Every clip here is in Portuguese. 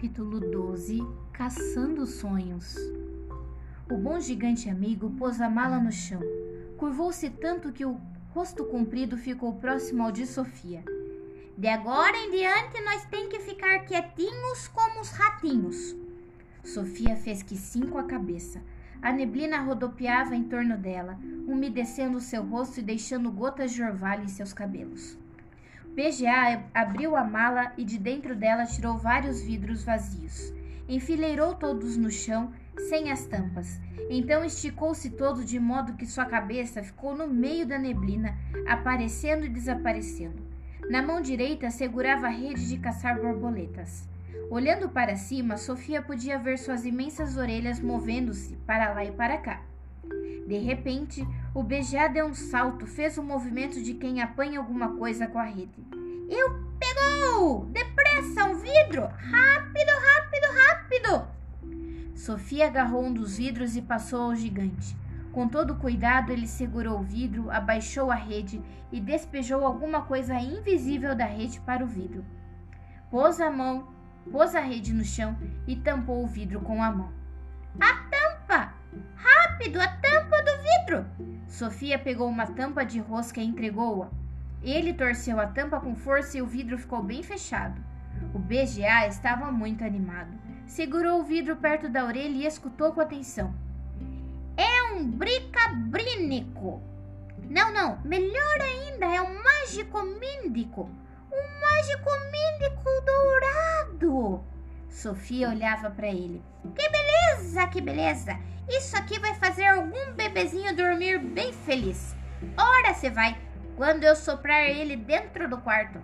Capítulo 12 Caçando Sonhos O bom gigante amigo pôs a mala no chão. Curvou-se tanto que o rosto comprido ficou próximo ao de Sofia. De agora em diante, nós tem que ficar quietinhos como os ratinhos. Sofia fez que sim com a cabeça. A neblina rodopiava em torno dela, umedecendo seu rosto e deixando gotas de orvalho em seus cabelos. BGA abriu a mala e de dentro dela tirou vários vidros vazios. Enfileirou todos no chão, sem as tampas. Então esticou-se todo de modo que sua cabeça ficou no meio da neblina, aparecendo e desaparecendo. Na mão direita segurava a rede de caçar borboletas. Olhando para cima, Sofia podia ver suas imensas orelhas movendo-se para lá e para cá. De repente, o BGA deu um salto, fez o um movimento de quem apanha alguma coisa com a rede. Eu pegou! Depressa, um vidro! Rápido, rápido, rápido! Sofia agarrou um dos vidros e passou ao gigante. Com todo cuidado, ele segurou o vidro, abaixou a rede e despejou alguma coisa invisível da rede para o vidro. Pôs a mão, pôs a rede no chão e tampou o vidro com a mão. A tampa! Rápido, a tampa do vidro! Sofia pegou uma tampa de rosca e entregou-a. Ele torceu a tampa com força e o vidro ficou bem fechado. O BGA estava muito animado. Segurou o vidro perto da orelha e escutou com atenção. É um bricabrínico. Não, não, melhor ainda, é um mágico míndico. Um mágico míndico dourado. Sofia olhava para ele. Que beleza, que beleza! Isso aqui vai fazer algum bebezinho dormir bem feliz. Ora, você vai, quando eu soprar ele dentro do quarto.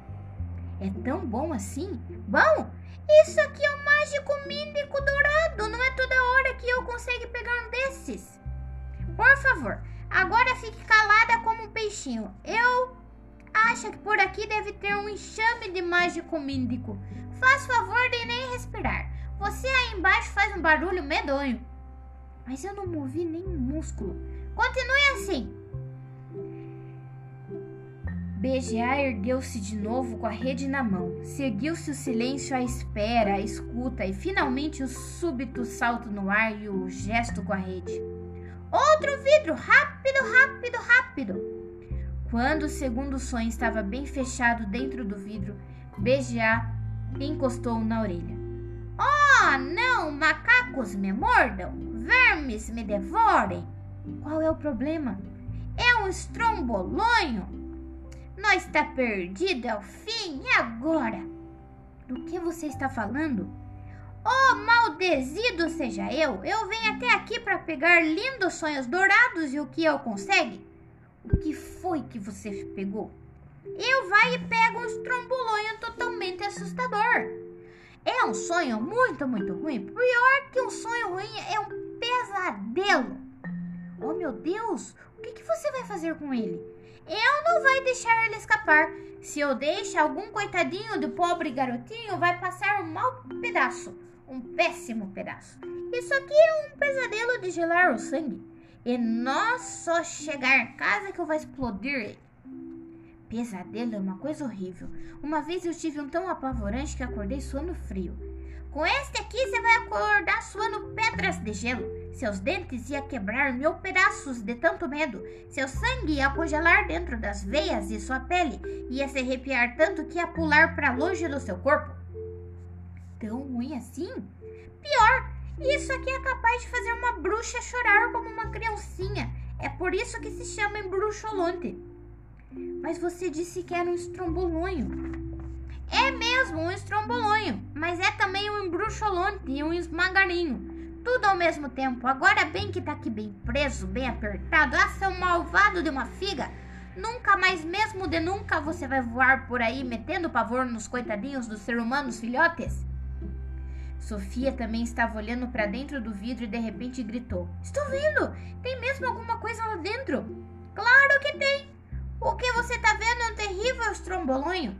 É tão bom assim? Bom, isso aqui é um mágico míndico dourado. Não é toda hora que eu consigo pegar um desses. Por favor, agora fique calada como um peixinho. Eu acho que por aqui deve ter um enxame de mágico míndico. Faz favor de nem respirar. Você aí embaixo faz um barulho medonho. Mas eu não movi nenhum músculo. Continue assim. BGA ergueu-se de novo com a rede na mão. Seguiu-se o silêncio à espera, a escuta e finalmente o súbito salto no ar e o gesto com a rede. Outro vidro! Rápido, rápido, rápido! Quando o segundo sonho estava bem fechado dentro do vidro, BGA encostou na orelha. Oh, não! Macacos me mordam! vermes me devorem. Qual é o problema? É um estrombolonho. Nós está perdido, é o fim, e agora? Do que você está falando? Oh, maldezido seja eu! Eu venho até aqui para pegar lindos sonhos dourados e o que eu consegue? O que foi que você pegou? Eu vai e pego um estrombolonho totalmente assustador. É um sonho muito, muito ruim. Pior que um sonho ruim é um pesadelo. Oh, meu Deus! O que, que você vai fazer com ele? Eu não vai deixar ele escapar. Se eu deixar algum coitadinho do pobre garotinho, vai passar um mau pedaço. Um péssimo pedaço. Isso aqui é um pesadelo de gelar o sangue. E nós só chegar em casa que eu vou explodir ele. Pesadelo é uma coisa horrível. Uma vez eu tive um tão apavorante que acordei suando frio. Com este aqui você vai acordar suando pedras de gelo. Seus dentes iam quebrar mil pedaços de tanto medo. Seu sangue ia congelar dentro das veias e sua pele ia se arrepiar tanto que ia pular para longe do seu corpo. Tão ruim assim? Pior, isso aqui é capaz de fazer uma bruxa chorar como uma criancinha. É por isso que se chama embruxolonte. Mas você disse que era um estrombolonho. É mesmo um estrombolonho, mas é também um embruxolonte e um esmagarinho. Tudo ao mesmo tempo. Agora bem que tá aqui bem preso, bem apertado. Ah, seu malvado de uma figa. Nunca mais, mesmo de nunca, você vai voar por aí metendo pavor nos coitadinhos dos seres humanos filhotes? Sofia também estava olhando para dentro do vidro e de repente gritou: Estou vendo! Tem mesmo alguma coisa lá dentro? Claro que tem! O que você está vendo é um terrível estrombolonho.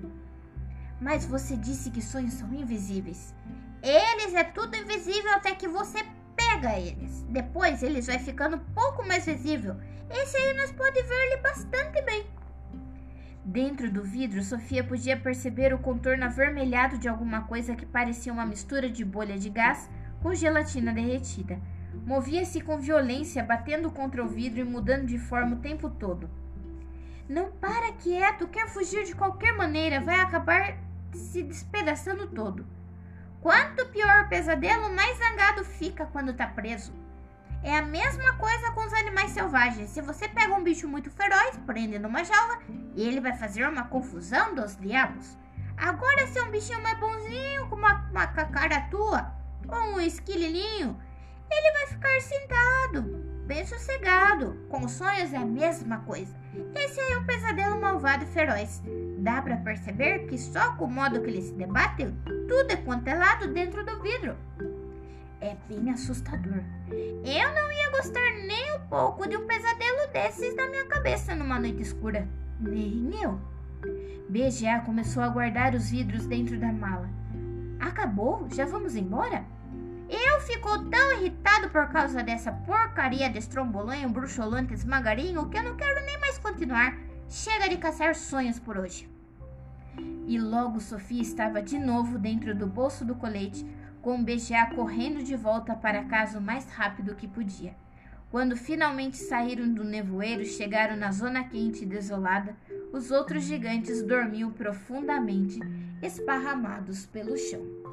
Mas você disse que sonhos são invisíveis. Eles é tudo invisível até que você pega eles. Depois eles vai ficando um pouco mais visível. Esse aí nós pode ver ele bastante bem. Dentro do vidro, Sofia podia perceber o contorno avermelhado de alguma coisa que parecia uma mistura de bolha de gás com gelatina derretida. Movia-se com violência, batendo contra o vidro e mudando de forma o tempo todo. Não para quieto, quer fugir de qualquer maneira, vai acabar se despedaçando todo. Quanto pior o pesadelo, mais zangado fica quando tá preso. É a mesma coisa com os animais selvagens. Se você pega um bicho muito feroz, prende numa jaula, ele vai fazer uma confusão dos diabos. Agora, se é um bichinho mais bonzinho, como uma, uma cacaratua ou um esquililinho, ele vai ficar sentado, bem sossegado. Com sonhos é a mesma coisa. Esse aí é um pesadelo malvado e feroz. Dá para perceber que só com o modo que ele se debate, tudo é quanto é lado dentro do vidro. É bem assustador. Eu não ia gostar nem um pouco de um pesadelo desses na minha cabeça numa noite escura. Nem eu. BGA começou a guardar os vidros dentro da mala. Acabou? Já vamos embora? Eu fico tão irritado por causa dessa porcaria de estrombolanho, bruxolante, esmagarinho que eu não quero nem mais continuar. Chega de caçar sonhos por hoje. E logo Sofia estava de novo dentro do bolso do colete, com o BGA correndo de volta para casa o mais rápido que podia. Quando finalmente saíram do nevoeiro chegaram na zona quente e desolada, os outros gigantes dormiam profundamente, esparramados pelo chão.